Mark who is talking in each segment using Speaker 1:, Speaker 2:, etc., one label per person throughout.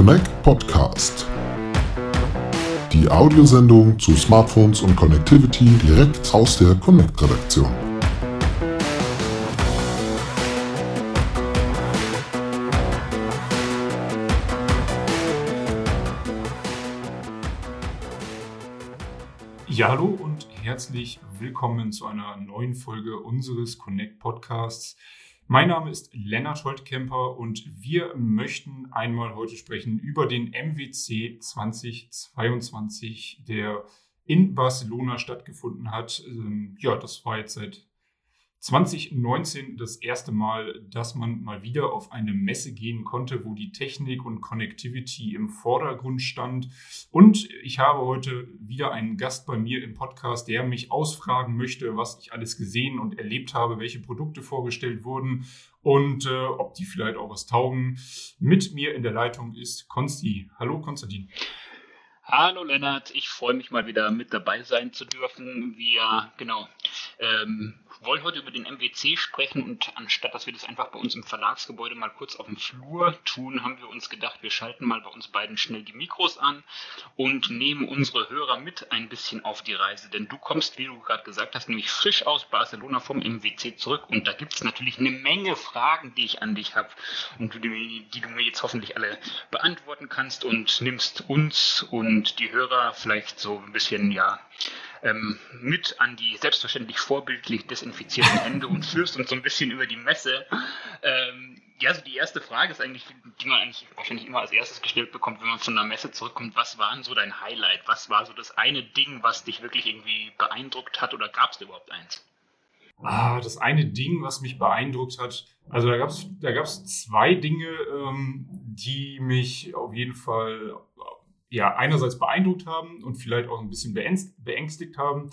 Speaker 1: Connect Podcast. Die Audiosendung zu Smartphones und Connectivity direkt aus der Connect-Redaktion.
Speaker 2: Ja, hallo und herzlich willkommen zu einer neuen Folge unseres Connect Podcasts. Mein Name ist Lennart Holtkemper und wir möchten einmal heute sprechen über den MWC 2022, der in Barcelona stattgefunden hat. Ähm, ja, das war jetzt seit 2019 das erste Mal, dass man mal wieder auf eine Messe gehen konnte, wo die Technik und Connectivity im Vordergrund stand. Und ich habe heute wieder einen Gast bei mir im Podcast, der mich ausfragen möchte, was ich alles gesehen und erlebt habe, welche Produkte vorgestellt wurden und äh, ob die vielleicht auch was taugen. Mit mir in der Leitung ist Konsti. Hallo Konstantin.
Speaker 3: Hallo Lennart, ich freue mich mal wieder mit dabei sein zu dürfen. Wir, genau, ähm, wollen heute über den MWC sprechen und anstatt dass wir das einfach bei uns im Verlagsgebäude mal kurz auf dem Flur tun, haben wir uns gedacht, wir schalten mal bei uns beiden schnell die Mikros an und nehmen unsere Hörer mit ein bisschen auf die Reise. Denn du kommst, wie du gerade gesagt hast, nämlich frisch aus Barcelona vom MWC zurück und da gibt es natürlich eine Menge Fragen, die ich an dich habe und die, die du mir jetzt hoffentlich alle beantworten kannst und nimmst uns und die Hörer vielleicht so ein bisschen, ja, ähm, mit an die selbstverständlich vorbildlich desinfizierten Hände und führst uns so ein bisschen über die Messe. Ähm, ja, also die erste Frage ist eigentlich, die man eigentlich wahrscheinlich immer als erstes gestellt bekommt, wenn man von der Messe zurückkommt. Was war denn so dein Highlight? Was war so das eine Ding, was dich wirklich irgendwie beeindruckt hat oder gab es überhaupt eins?
Speaker 2: Ah, das eine Ding, was mich beeindruckt hat, also da gab es da gab's zwei Dinge, ähm, die mich auf jeden Fall ja, einerseits beeindruckt haben und vielleicht auch ein bisschen beängstigt haben.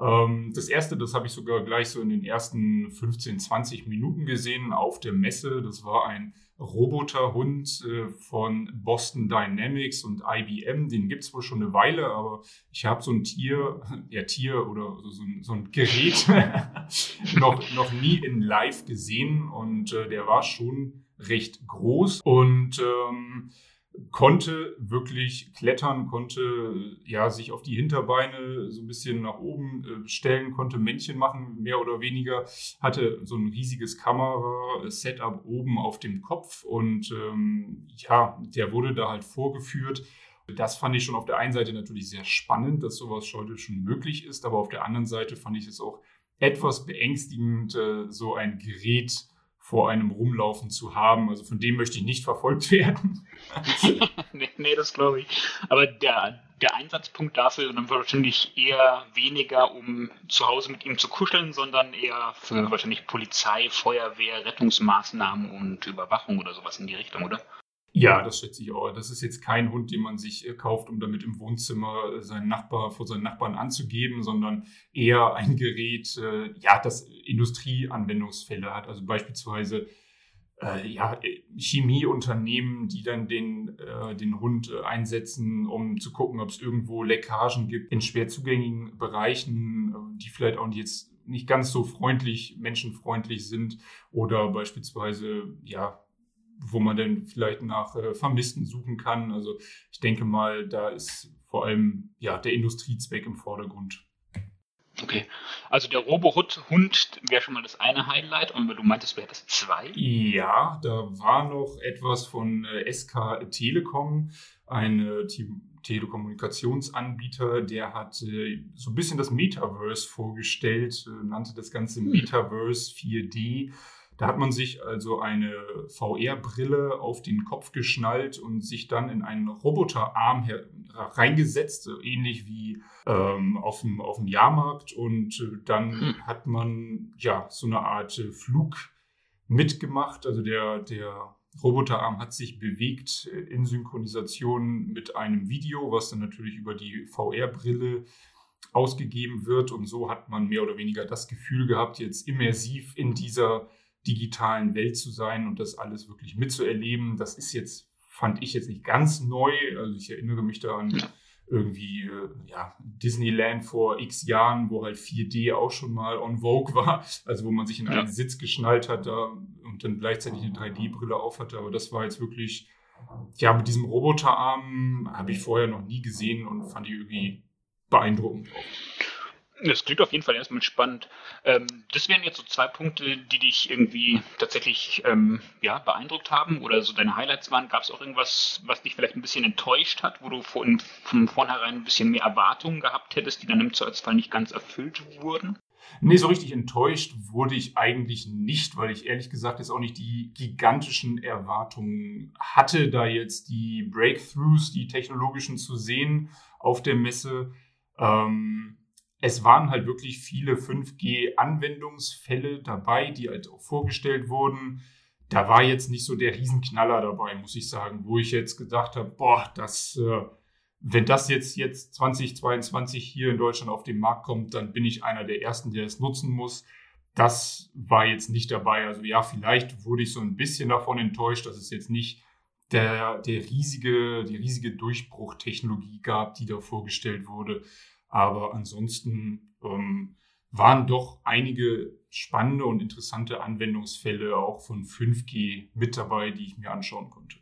Speaker 2: Ähm, das erste, das habe ich sogar gleich so in den ersten 15, 20 Minuten gesehen auf der Messe. Das war ein Roboterhund äh, von Boston Dynamics und IBM. Den gibt es wohl schon eine Weile, aber ich habe so ein Tier, ja Tier oder so ein, so ein Gerät noch, noch nie in Live gesehen und äh, der war schon recht groß und ähm, konnte wirklich klettern, konnte ja sich auf die Hinterbeine so ein bisschen nach oben äh, stellen, konnte Männchen machen, mehr oder weniger, hatte so ein riesiges Kamera-Setup oben auf dem Kopf und ähm, ja, der wurde da halt vorgeführt. Das fand ich schon auf der einen Seite natürlich sehr spannend, dass sowas heute schon möglich ist, aber auf der anderen Seite fand ich es auch etwas beängstigend, äh, so ein Gerät vor einem rumlaufen zu haben. Also von dem möchte ich nicht verfolgt werden.
Speaker 3: nee, nee, das glaube ich. Aber der, der Einsatzpunkt dafür dann wahrscheinlich eher weniger, um zu Hause mit ihm zu kuscheln, sondern eher für wahrscheinlich Polizei, Feuerwehr, Rettungsmaßnahmen und Überwachung oder sowas in die Richtung, oder?
Speaker 2: Ja, das schätze ich auch. Das ist jetzt kein Hund, den man sich äh, kauft, um damit im Wohnzimmer äh, seinen Nachbar vor seinen Nachbarn anzugeben, sondern eher ein Gerät, äh, ja, das Industrieanwendungsfälle hat. Also beispielsweise äh, ja, Chemieunternehmen, die dann den, äh, den Hund einsetzen, um zu gucken, ob es irgendwo Leckagen gibt in schwer zugänglichen Bereichen, die vielleicht auch jetzt nicht ganz so freundlich, menschenfreundlich sind oder beispielsweise, ja, wo man dann vielleicht nach äh, Vermissten suchen kann. Also ich denke mal, da ist vor allem ja der Industriezweck im Vordergrund.
Speaker 3: Okay, also der Robohund wäre schon mal das eine Highlight und du meintest, du hättest zwei?
Speaker 2: Ja, da war noch etwas von äh, SK Telekom, ein äh, Telekommunikationsanbieter, der hat äh, so ein bisschen das Metaverse vorgestellt, äh, nannte das Ganze hm. Metaverse 4D. Da hat man sich also eine VR-Brille auf den Kopf geschnallt und sich dann in einen Roboterarm reingesetzt, ähnlich wie ähm, auf, dem, auf dem Jahrmarkt. Und äh, dann hm. hat man ja so eine Art äh, Flug mitgemacht. Also der, der Roboterarm hat sich bewegt äh, in Synchronisation mit einem Video, was dann natürlich über die VR-Brille ausgegeben wird. Und so hat man mehr oder weniger das Gefühl gehabt, jetzt immersiv in dieser digitalen Welt zu sein und das alles wirklich mitzuerleben. Das ist jetzt, fand ich jetzt nicht ganz neu. Also ich erinnere mich da an irgendwie äh, ja, Disneyland vor x Jahren, wo halt 4D auch schon mal on Vogue war, also wo man sich in einen ja. Sitz geschnallt hat da und dann gleichzeitig eine 3D-Brille auf hatte. Aber das war jetzt wirklich ja, mit diesem Roboterarm habe ich vorher noch nie gesehen und fand die irgendwie beeindruckend.
Speaker 3: Das klingt auf jeden Fall erstmal spannend. Ähm, das wären jetzt so zwei Punkte, die dich irgendwie tatsächlich ähm, ja, beeindruckt haben oder so deine Highlights waren. Gab es auch irgendwas, was dich vielleicht ein bisschen enttäuscht hat, wo du von, von vornherein ein bisschen mehr Erwartungen gehabt hättest, die dann im Zweifelsfall nicht ganz erfüllt wurden?
Speaker 2: Nee, so richtig enttäuscht wurde ich eigentlich nicht, weil ich ehrlich gesagt jetzt auch nicht die gigantischen Erwartungen hatte, da jetzt die Breakthroughs, die technologischen zu sehen auf der Messe. Ähm, es waren halt wirklich viele 5G-Anwendungsfälle dabei, die halt auch vorgestellt wurden. Da war jetzt nicht so der Riesenknaller dabei, muss ich sagen, wo ich jetzt gedacht habe, boah, das, äh, wenn das jetzt, jetzt 2022 hier in Deutschland auf den Markt kommt, dann bin ich einer der Ersten, der es nutzen muss. Das war jetzt nicht dabei. Also ja, vielleicht wurde ich so ein bisschen davon enttäuscht, dass es jetzt nicht der, der riesige, die riesige Durchbruchtechnologie gab, die da vorgestellt wurde. Aber ansonsten ähm, waren doch einige spannende und interessante Anwendungsfälle auch von 5G mit dabei, die ich mir anschauen konnte.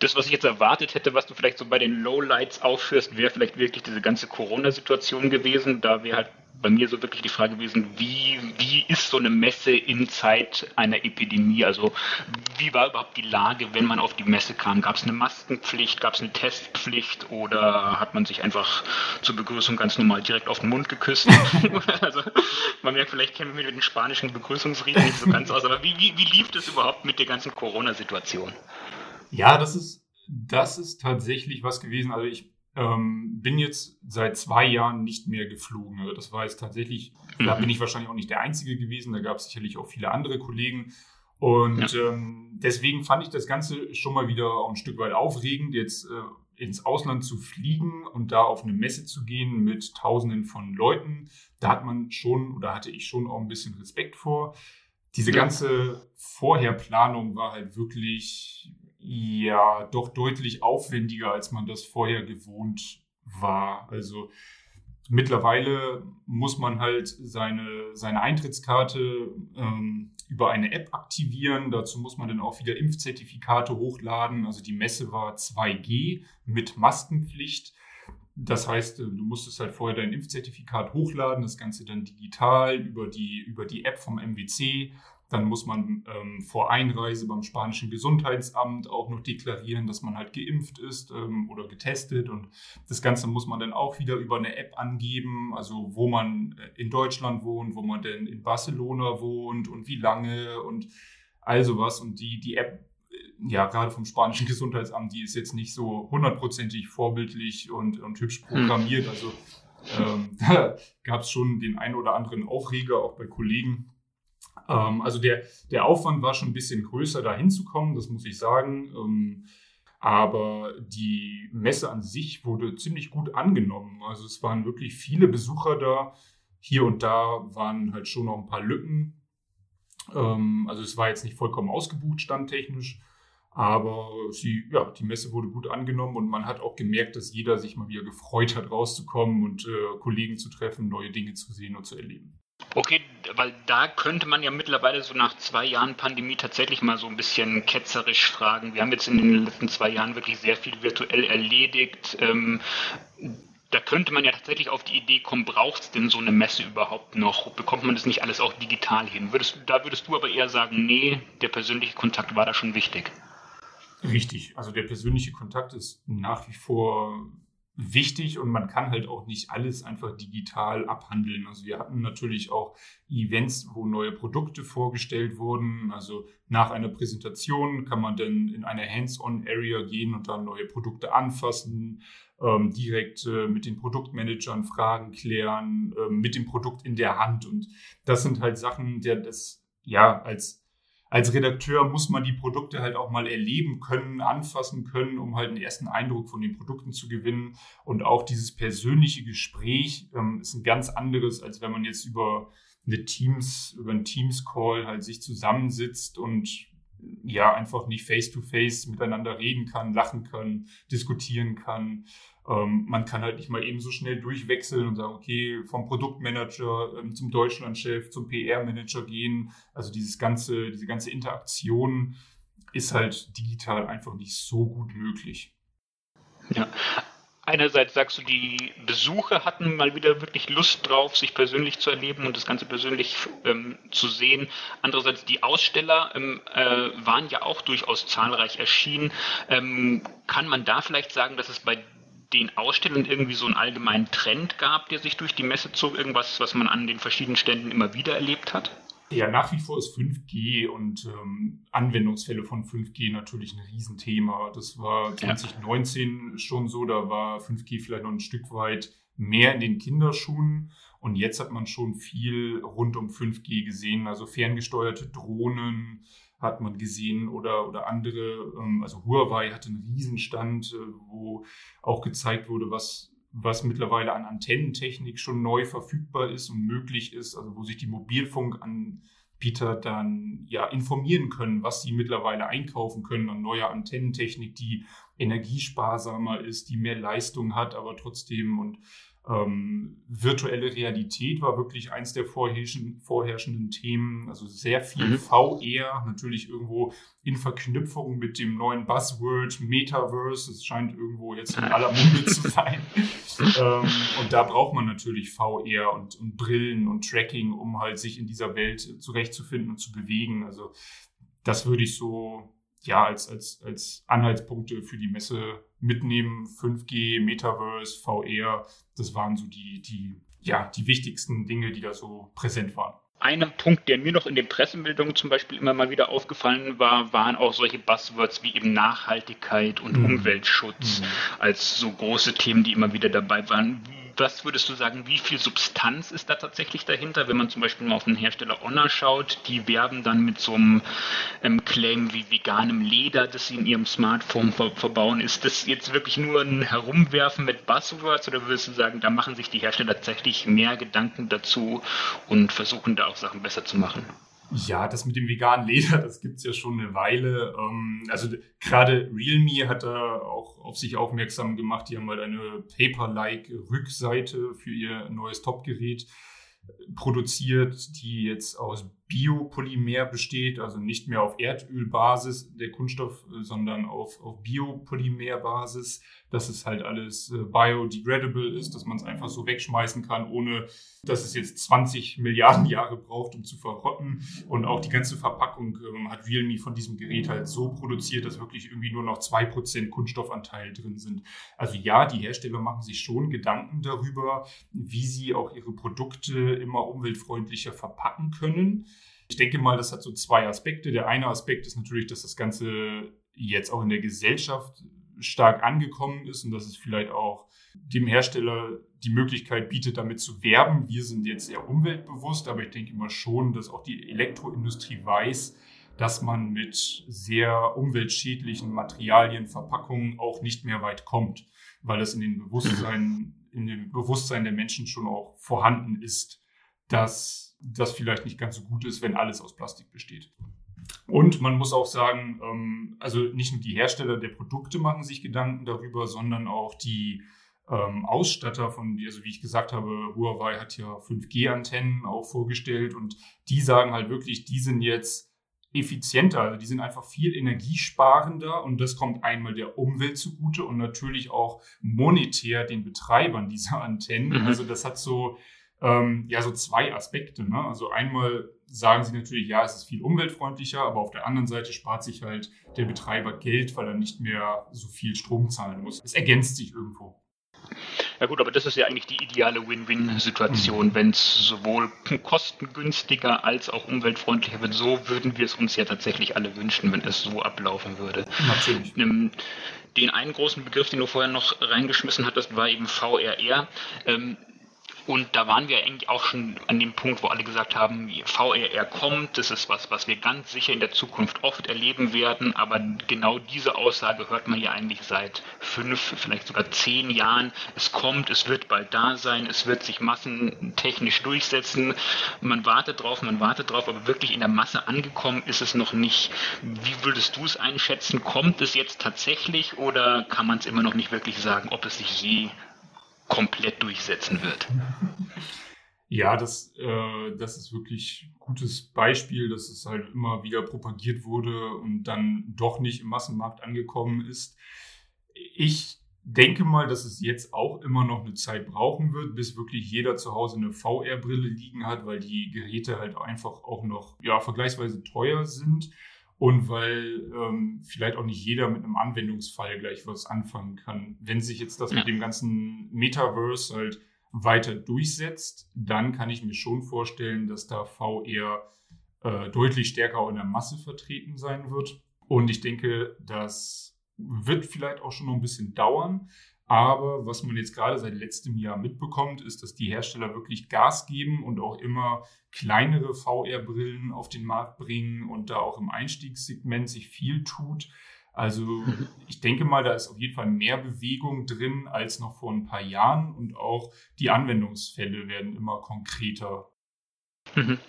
Speaker 3: Das, was ich jetzt erwartet hätte, was du vielleicht so bei den Lowlights aufführst, wäre vielleicht wirklich diese ganze Corona-Situation gewesen. Da wäre halt bei mir so wirklich die Frage gewesen, wie, wie ist so eine Messe in Zeit einer Epidemie? Also wie war überhaupt die Lage, wenn man auf die Messe kam? Gab es eine Maskenpflicht, gab es eine Testpflicht oder hat man sich einfach zur Begrüßung ganz normal direkt auf den Mund geküsst? also man merkt, vielleicht kennen wir mit den spanischen Begrüßungsreden nicht so ganz aus, aber wie, wie, wie lief das überhaupt mit der ganzen Corona-Situation?
Speaker 2: Ja, das ist, das ist tatsächlich was gewesen. Also ich ähm, bin jetzt seit zwei Jahren nicht mehr geflogen. Also das war jetzt tatsächlich, mhm. da bin ich wahrscheinlich auch nicht der Einzige gewesen. Da gab es sicherlich auch viele andere Kollegen. Und ja. ähm, deswegen fand ich das Ganze schon mal wieder auch ein Stück weit aufregend, jetzt äh, ins Ausland zu fliegen und da auf eine Messe zu gehen mit Tausenden von Leuten. Da hat man schon oder hatte ich schon auch ein bisschen Respekt vor. Diese ganze Vorherplanung war halt wirklich ja doch deutlich aufwendiger, als man das vorher gewohnt war. Also mittlerweile muss man halt seine, seine Eintrittskarte ähm, über eine App aktivieren. Dazu muss man dann auch wieder Impfzertifikate hochladen. Also die Messe war 2G mit Maskenpflicht. Das heißt, du musstest halt vorher dein Impfzertifikat hochladen, das Ganze dann digital über die, über die App vom MWC dann muss man ähm, vor Einreise beim spanischen Gesundheitsamt auch noch deklarieren, dass man halt geimpft ist ähm, oder getestet. Und das Ganze muss man dann auch wieder über eine App angeben, also wo man äh, in Deutschland wohnt, wo man denn in Barcelona wohnt und wie lange und all sowas. Und die, die App, äh, ja, gerade vom spanischen Gesundheitsamt, die ist jetzt nicht so hundertprozentig vorbildlich und, und hübsch hm. programmiert. Also ähm, da gab es schon den einen oder anderen Aufreger, auch bei Kollegen ähm, also der, der Aufwand war schon ein bisschen größer, da hinzukommen, das muss ich sagen. Ähm, aber die Messe an sich wurde ziemlich gut angenommen. Also es waren wirklich viele Besucher da. Hier und da waren halt schon noch ein paar Lücken. Ähm, also es war jetzt nicht vollkommen ausgebucht, standtechnisch. Aber sie, ja, die Messe wurde gut angenommen und man hat auch gemerkt, dass jeder sich mal wieder gefreut hat, rauszukommen und äh, Kollegen zu treffen, neue Dinge zu sehen und zu erleben.
Speaker 3: Okay, weil da könnte man ja mittlerweile so nach zwei Jahren Pandemie tatsächlich mal so ein bisschen ketzerisch fragen. Wir haben jetzt in den letzten zwei Jahren wirklich sehr viel virtuell erledigt. Ähm, da könnte man ja tatsächlich auf die Idee kommen, braucht es denn so eine Messe überhaupt noch? Bekommt man das nicht alles auch digital hin? Würdest, da würdest du aber eher sagen, nee, der persönliche Kontakt war da schon wichtig.
Speaker 2: Richtig, also der persönliche Kontakt ist nach wie vor wichtig und man kann halt auch nicht alles einfach digital abhandeln. Also wir hatten natürlich auch Events, wo neue Produkte vorgestellt wurden. Also nach einer Präsentation kann man dann in eine Hands-on-Area gehen und dann neue Produkte anfassen, ähm, direkt äh, mit den Produktmanagern Fragen klären, äh, mit dem Produkt in der Hand. Und das sind halt Sachen, der das ja als als Redakteur muss man die Produkte halt auch mal erleben können, anfassen können, um halt einen ersten Eindruck von den Produkten zu gewinnen. Und auch dieses persönliche Gespräch ähm, ist ein ganz anderes, als wenn man jetzt über eine Teams, über einen Teams-Call halt sich zusammensitzt und ja einfach nicht face-to-face -face miteinander reden kann, lachen kann, diskutieren kann. Ähm, man kann halt nicht mal eben so schnell durchwechseln und sagen, okay, vom Produktmanager ähm, zum Deutschlandchef, zum PR-Manager gehen. Also dieses ganze, diese ganze Interaktion ist halt digital einfach nicht so gut möglich.
Speaker 3: Ja, einerseits sagst du, die Besucher hatten mal wieder wirklich Lust drauf, sich persönlich zu erleben und das Ganze persönlich ähm, zu sehen. Andererseits die Aussteller ähm, äh, waren ja auch durchaus zahlreich erschienen. Ähm, kann man da vielleicht sagen, dass es bei den Ausstellern irgendwie so einen allgemeinen Trend gab, der sich durch die Messe zog? Irgendwas, was man an den verschiedenen Ständen immer wieder erlebt hat?
Speaker 2: Ja, nach wie vor ist 5G und ähm, Anwendungsfälle von 5G natürlich ein Riesenthema. Das war 2019 ja. schon so, da war 5G vielleicht noch ein Stück weit mehr in den Kinderschuhen. Und jetzt hat man schon viel rund um 5G gesehen, also ferngesteuerte Drohnen hat man gesehen oder, oder andere, ähm, also Huawei hatte einen Riesenstand, äh, wo auch gezeigt wurde, was was mittlerweile an Antennentechnik schon neu verfügbar ist und möglich ist, also wo sich die Mobilfunkanbieter dann ja informieren können, was sie mittlerweile einkaufen können an neuer Antennentechnik, die energiesparsamer ist, die mehr Leistung hat, aber trotzdem und ähm, virtuelle Realität war wirklich eins der vorherrschenden, vorherrschenden Themen. Also sehr viel mhm. VR, natürlich irgendwo in Verknüpfung mit dem neuen Buzzword Metaverse. Es scheint irgendwo jetzt in aller Munde zu sein. ähm, und da braucht man natürlich VR und, und Brillen und Tracking, um halt sich in dieser Welt zurechtzufinden und zu bewegen. Also das würde ich so ja als, als, als Anhaltspunkte für die Messe mitnehmen. 5G, Metaverse, VR, das waren so die, die, ja, die wichtigsten Dinge, die da so präsent waren.
Speaker 3: Ein Punkt, der mir noch in den Pressemeldungen zum Beispiel immer mal wieder aufgefallen war, waren auch solche Buzzwords wie eben Nachhaltigkeit und mhm. Umweltschutz mhm. als so große Themen, die immer wieder dabei waren was würdest du sagen, wie viel Substanz ist da tatsächlich dahinter? Wenn man zum Beispiel mal auf den Hersteller Honor schaut, die werben dann mit so einem ähm, Claim wie veganem Leder, das sie in ihrem Smartphone ver verbauen. Ist das jetzt wirklich nur ein Herumwerfen mit Buzzwords oder würdest du sagen, da machen sich die Hersteller tatsächlich mehr Gedanken dazu und versuchen da auch Sachen besser zu machen?
Speaker 2: Ja, das mit dem veganen Leder, das gibt's ja schon eine Weile. Ähm, also gerade Realme hat da auch auf sich aufmerksam gemacht. Die haben halt eine Paper-like Rückseite für ihr neues Top-Gerät produziert, die jetzt aus Biopolymer besteht, also nicht mehr auf Erdölbasis der Kunststoff, sondern auf, auf Biopolymerbasis, dass es halt alles äh, biodegradable ist, dass man es einfach so wegschmeißen kann, ohne dass es jetzt 20 Milliarden Jahre braucht, um zu verrotten. Und auch die ganze Verpackung ähm, hat Realme von diesem Gerät halt so produziert, dass wirklich irgendwie nur noch 2% Kunststoffanteil drin sind. Also ja, die Hersteller machen sich schon Gedanken darüber, wie sie auch ihre Produkte immer umweltfreundlicher verpacken können. Ich denke mal, das hat so zwei Aspekte. Der eine Aspekt ist natürlich, dass das Ganze jetzt auch in der Gesellschaft stark angekommen ist und dass es vielleicht auch dem Hersteller die Möglichkeit bietet, damit zu werben. Wir sind jetzt sehr umweltbewusst, aber ich denke immer schon, dass auch die Elektroindustrie weiß, dass man mit sehr umweltschädlichen Materialien, Verpackungen auch nicht mehr weit kommt, weil das in den Bewusstsein, in dem Bewusstsein der Menschen schon auch vorhanden ist, dass das vielleicht nicht ganz so gut ist, wenn alles aus Plastik besteht. Und man muss auch sagen, ähm, also nicht nur die Hersteller der Produkte machen sich Gedanken darüber, sondern auch die ähm, Ausstatter von, also wie ich gesagt habe, Huawei hat ja 5G-Antennen auch vorgestellt und die sagen halt wirklich, die sind jetzt effizienter, also die sind einfach viel energiesparender und das kommt einmal der Umwelt zugute und natürlich auch monetär den Betreibern dieser Antennen. Mhm. Also das hat so ähm, ja so zwei Aspekte. Ne? Also einmal sagen sie natürlich, ja, es ist viel umweltfreundlicher, aber auf der anderen Seite spart sich halt der Betreiber Geld, weil er nicht mehr so viel Strom zahlen muss. Es ergänzt sich irgendwo.
Speaker 3: Ja gut, aber das ist ja eigentlich die ideale Win-Win-Situation, mhm. wenn es sowohl kostengünstiger als auch umweltfreundlicher wird. So würden wir es uns ja tatsächlich alle wünschen, wenn es so ablaufen würde. Natürlich. Ähm, den einen großen Begriff, den du vorher noch reingeschmissen hattest, war eben VRR. Ähm, und da waren wir eigentlich auch schon an dem Punkt, wo alle gesagt haben, VRR kommt, das ist was, was wir ganz sicher in der Zukunft oft erleben werden. Aber genau diese Aussage hört man ja eigentlich seit fünf, vielleicht sogar zehn Jahren. Es kommt, es wird bald da sein, es wird sich massentechnisch durchsetzen. Man wartet drauf, man wartet drauf, aber wirklich in der Masse angekommen ist es noch nicht. Wie würdest du es einschätzen? Kommt es jetzt tatsächlich oder kann man es immer noch nicht wirklich sagen, ob es sich je komplett durchsetzen wird.
Speaker 2: Ja, das, äh, das ist wirklich ein gutes Beispiel, dass es halt immer wieder propagiert wurde und dann doch nicht im Massenmarkt angekommen ist. Ich denke mal, dass es jetzt auch immer noch eine Zeit brauchen wird, bis wirklich jeder zu Hause eine VR-Brille liegen hat, weil die Geräte halt einfach auch noch ja, vergleichsweise teuer sind und weil ähm, vielleicht auch nicht jeder mit einem Anwendungsfall gleich was anfangen kann. Wenn sich jetzt das ja. mit dem ganzen Metaverse halt weiter durchsetzt, dann kann ich mir schon vorstellen, dass da VR äh, deutlich stärker in der Masse vertreten sein wird. Und ich denke, das wird vielleicht auch schon noch ein bisschen dauern. Aber was man jetzt gerade seit letztem Jahr mitbekommt, ist, dass die Hersteller wirklich Gas geben und auch immer kleinere VR-Brillen auf den Markt bringen und da auch im Einstiegssegment sich viel tut. Also ich denke mal, da ist auf jeden Fall mehr Bewegung drin als noch vor ein paar Jahren und auch die Anwendungsfälle werden immer konkreter.
Speaker 3: Mhm.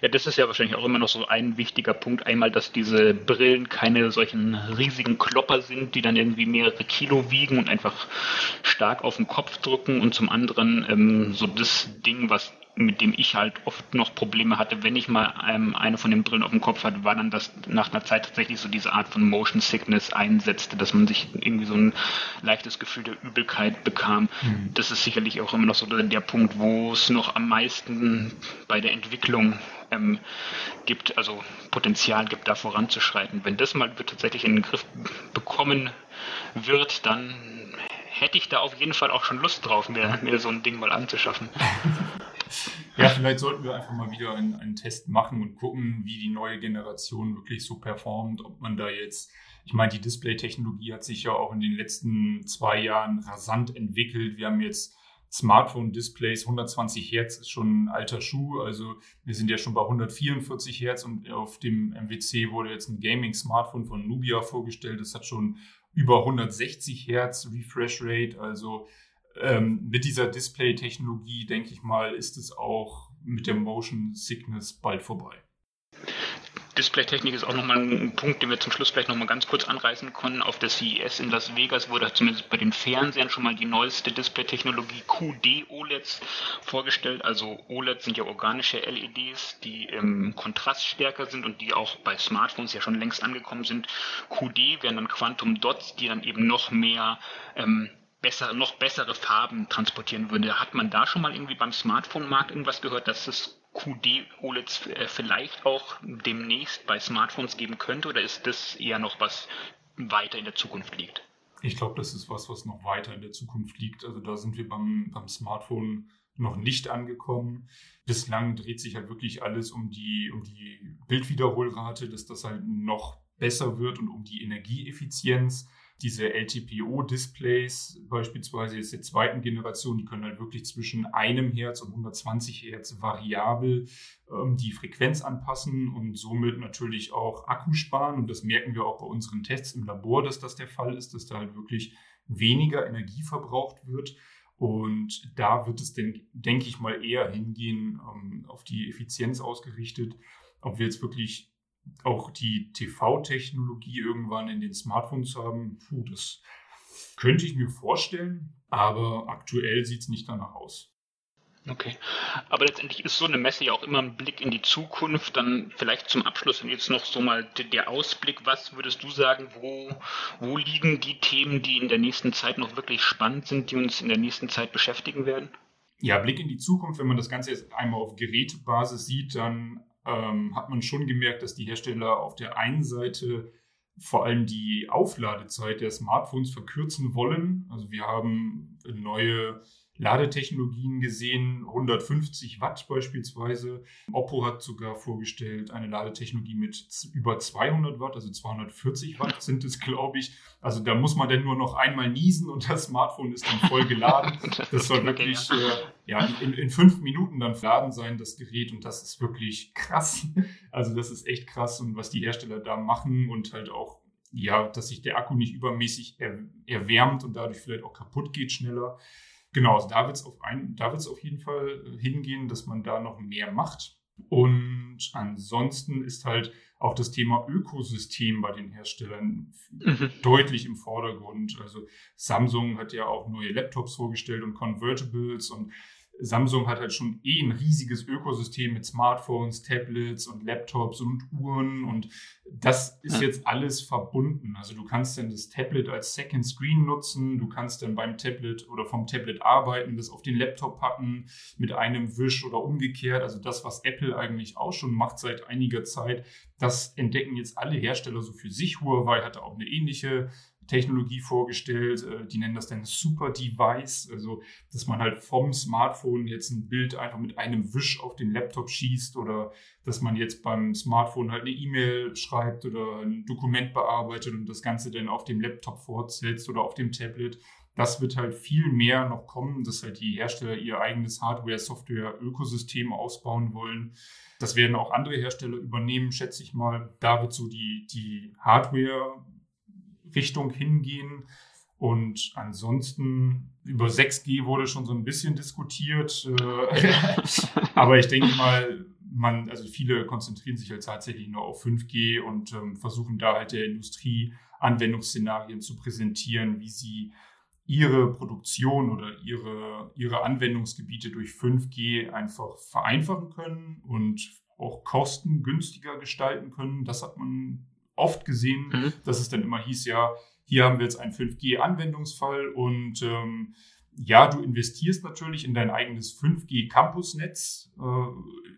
Speaker 3: Ja, das ist ja wahrscheinlich auch immer noch so ein wichtiger Punkt. Einmal, dass diese Brillen keine solchen riesigen Klopper sind, die dann irgendwie mehrere Kilo wiegen und einfach stark auf den Kopf drücken. Und zum anderen ähm, so das Ding, was mit dem ich halt oft noch Probleme hatte, wenn ich mal ähm, eine von den Brillen auf dem Kopf hatte, war dann, dass nach einer Zeit tatsächlich so diese Art von Motion Sickness einsetzte, dass man sich irgendwie so ein leichtes Gefühl der Übelkeit bekam. Mhm. Das ist sicherlich auch immer noch so der Punkt, wo es noch am meisten bei der Entwicklung ähm, gibt, also Potenzial gibt, da voranzuschreiten. Wenn das mal tatsächlich in den Griff bekommen wird, dann hätte ich da auf jeden Fall auch schon Lust drauf, mir, mir so ein Ding mal anzuschaffen.
Speaker 2: Ja, vielleicht sollten wir einfach mal wieder einen, einen, Test machen und gucken, wie die neue Generation wirklich so performt, ob man da jetzt, ich meine, die Display-Technologie hat sich ja auch in den letzten zwei Jahren rasant entwickelt. Wir haben jetzt Smartphone-Displays, 120 Hertz ist schon ein alter Schuh, also wir sind ja schon bei 144 Hertz und auf dem MWC wurde jetzt ein Gaming-Smartphone von Nubia vorgestellt, das hat schon über 160 Hertz Refresh Rate, also ähm, mit dieser Display-Technologie, denke ich mal, ist es auch mit der Motion Sickness bald vorbei.
Speaker 3: Display-Technik ist auch nochmal ein Punkt, den wir zum Schluss vielleicht nochmal ganz kurz anreißen können. Auf der CES in Las Vegas wurde zumindest bei den Fernsehern schon mal die neueste Display-Technologie QD-OLEDs vorgestellt. Also OLEDs sind ja organische LEDs, die im Kontrast stärker sind und die auch bei Smartphones ja schon längst angekommen sind. QD wären dann Quantum Dots, die dann eben noch mehr ähm, besser, noch bessere Farben transportieren würde. Hat man da schon mal irgendwie beim Smartphone-Markt irgendwas gehört, dass es QD-OLEDs äh, vielleicht auch demnächst bei Smartphones geben könnte oder ist das eher noch was weiter in der Zukunft liegt?
Speaker 2: Ich glaube, das ist was, was noch weiter in der Zukunft liegt. Also da sind wir beim, beim Smartphone noch nicht angekommen. Bislang dreht sich halt wirklich alles um die, um die Bildwiederholrate, dass das halt noch besser wird und um die Energieeffizienz diese LTPO-Displays beispielsweise jetzt der zweiten Generation, die können halt wirklich zwischen einem Hertz und 120 Hertz variabel ähm, die Frequenz anpassen und somit natürlich auch Akku sparen. Und das merken wir auch bei unseren Tests im Labor, dass das der Fall ist, dass da halt wirklich weniger Energie verbraucht wird. Und da wird es, denke ich mal, eher hingehen, ähm, auf die Effizienz ausgerichtet. Ob wir jetzt wirklich auch die TV-Technologie irgendwann in den Smartphones haben, puh, das könnte ich mir vorstellen, aber aktuell sieht es nicht danach aus.
Speaker 3: Okay. Aber letztendlich ist so eine Messe ja auch immer ein Blick in die Zukunft. Dann vielleicht zum Abschluss und jetzt noch so mal der Ausblick. Was würdest du sagen, wo, wo liegen die Themen, die in der nächsten Zeit noch wirklich spannend sind, die uns in der nächsten Zeit beschäftigen werden?
Speaker 2: Ja, Blick in die Zukunft, wenn man das Ganze jetzt einmal auf Gerätebasis sieht, dann ähm, hat man schon gemerkt, dass die Hersteller auf der einen Seite vor allem die Aufladezeit der Smartphones verkürzen wollen. Also wir haben neue Ladetechnologien gesehen, 150 Watt beispielsweise. Oppo hat sogar vorgestellt eine Ladetechnologie mit über 200 Watt, also 240 Watt sind es, glaube ich. Also da muss man dann nur noch einmal niesen und das Smartphone ist dann voll geladen. Das soll wirklich äh, ja, in, in fünf Minuten dann laden sein, das Gerät. Und das ist wirklich krass. Also das ist echt krass und was die Hersteller da machen und halt auch ja, dass sich der Akku nicht übermäßig erwärmt und dadurch vielleicht auch kaputt geht schneller. Genau, also da wird es auf, auf jeden Fall äh, hingehen, dass man da noch mehr macht. Und ansonsten ist halt auch das Thema Ökosystem bei den Herstellern mhm. deutlich im Vordergrund. Also Samsung hat ja auch neue Laptops vorgestellt und Convertibles und Samsung hat halt schon eh ein riesiges Ökosystem mit Smartphones, Tablets und Laptops und Uhren und das ist jetzt alles verbunden. Also du kannst dann das Tablet als Second Screen nutzen, du kannst dann beim Tablet oder vom Tablet arbeiten, das auf den Laptop packen mit einem Wisch oder umgekehrt. Also das, was Apple eigentlich auch schon macht seit einiger Zeit, das entdecken jetzt alle Hersteller so für sich. Huawei hatte auch eine ähnliche Technologie vorgestellt. Äh, die nennen das dann Super Device, also dass man halt vom Smartphone jetzt ein Bild einfach mit einem Wisch auf den Laptop schießt oder dass man jetzt beim Smartphone halt eine E-Mail schreibt oder ein Dokument bearbeitet und das Ganze dann auf dem Laptop fortsetzt oder auf dem Tablet. Das wird halt viel mehr noch kommen, dass halt die Hersteller ihr eigenes Hardware-Software-Ökosystem ausbauen wollen. Das werden auch andere Hersteller übernehmen, schätze ich mal. Da wird so die, die Hardware Richtung hingehen. Und ansonsten über 6G wurde schon so ein bisschen diskutiert. Äh, aber ich denke mal, man, also viele konzentrieren sich halt tatsächlich nur auf 5G und ähm, versuchen da halt der Industrie Anwendungsszenarien zu präsentieren, wie sie ihre Produktion oder ihre, ihre Anwendungsgebiete durch 5G einfach vereinfachen können und auch kostengünstiger gestalten können. Das hat man oft gesehen, mhm. dass es dann immer hieß, ja, hier haben wir jetzt einen 5G-Anwendungsfall und ähm, ja, du investierst natürlich in dein eigenes 5G-Campusnetz, äh,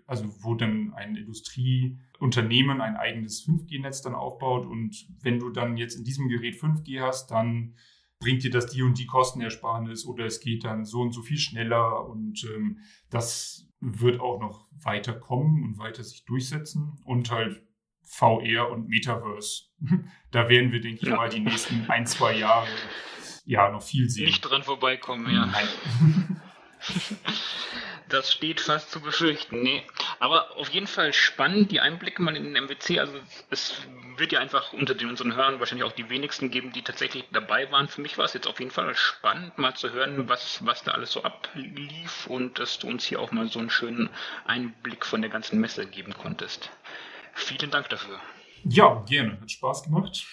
Speaker 2: also wo dann ein Industrieunternehmen ein eigenes 5G-Netz dann aufbaut und wenn du dann jetzt in diesem Gerät 5G hast, dann bringt dir das die und die Kostenersparnis oder es geht dann so und so viel schneller und ähm, das wird auch noch weiter kommen und weiter sich durchsetzen und halt VR und Metaverse. da werden wir, denke ich ja. mal, die nächsten ein, zwei Jahre ja noch viel sehen.
Speaker 3: Nicht dran vorbeikommen, ja. Nein. Das steht fast zu befürchten. Nee. Aber auf jeden Fall spannend, die Einblicke mal in den MWC. Also es wird ja einfach unter den unseren Hörern wahrscheinlich auch die wenigsten geben, die tatsächlich dabei waren. Für mich war es jetzt auf jeden Fall spannend, mal zu hören, was, was da alles so ablief und dass du uns hier auch mal so einen schönen Einblick von der ganzen Messe geben konntest. Vielen Dank dafür.
Speaker 2: Ja, gerne. Hat Spaß gemacht.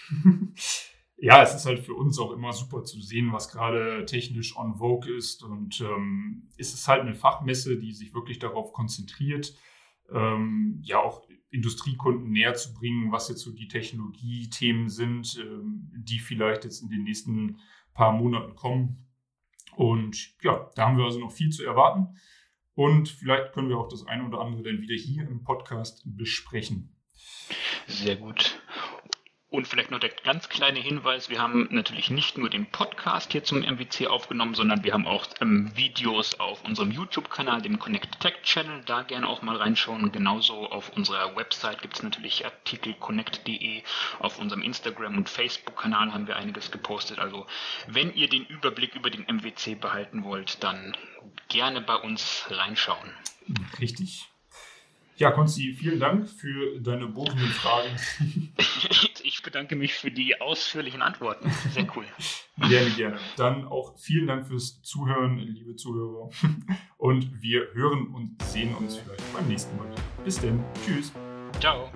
Speaker 2: ja, es ist halt für uns auch immer super zu sehen, was gerade technisch on vogue ist. Und ähm, es ist halt eine Fachmesse, die sich wirklich darauf konzentriert, ähm, ja auch Industriekunden näher zu bringen, was jetzt so die Technologiethemen sind, ähm, die vielleicht jetzt in den nächsten paar Monaten kommen. Und ja, da haben wir also noch viel zu erwarten. Und vielleicht können wir auch das eine oder andere dann wieder hier im Podcast besprechen.
Speaker 3: Sehr gut. Und vielleicht noch der ganz kleine Hinweis, wir haben natürlich nicht nur den Podcast hier zum MWC aufgenommen, sondern wir haben auch ähm, Videos auf unserem YouTube-Kanal, dem Connect Tech Channel, da gerne auch mal reinschauen. Genauso auf unserer Website gibt es natürlich Artikel connect.de, auf unserem Instagram- und Facebook-Kanal haben wir einiges gepostet. Also wenn ihr den Überblick über den MWC behalten wollt, dann gerne bei uns reinschauen.
Speaker 2: Richtig. Ja, Konsti, vielen Dank für deine bohrenden Fragen.
Speaker 3: Ich bedanke mich für die ausführlichen Antworten. Sehr cool.
Speaker 2: gerne, gerne. Dann auch vielen Dank fürs Zuhören, liebe Zuhörer. Und wir hören und sehen uns vielleicht beim nächsten Mal. Bis denn. Tschüss.
Speaker 3: Ciao.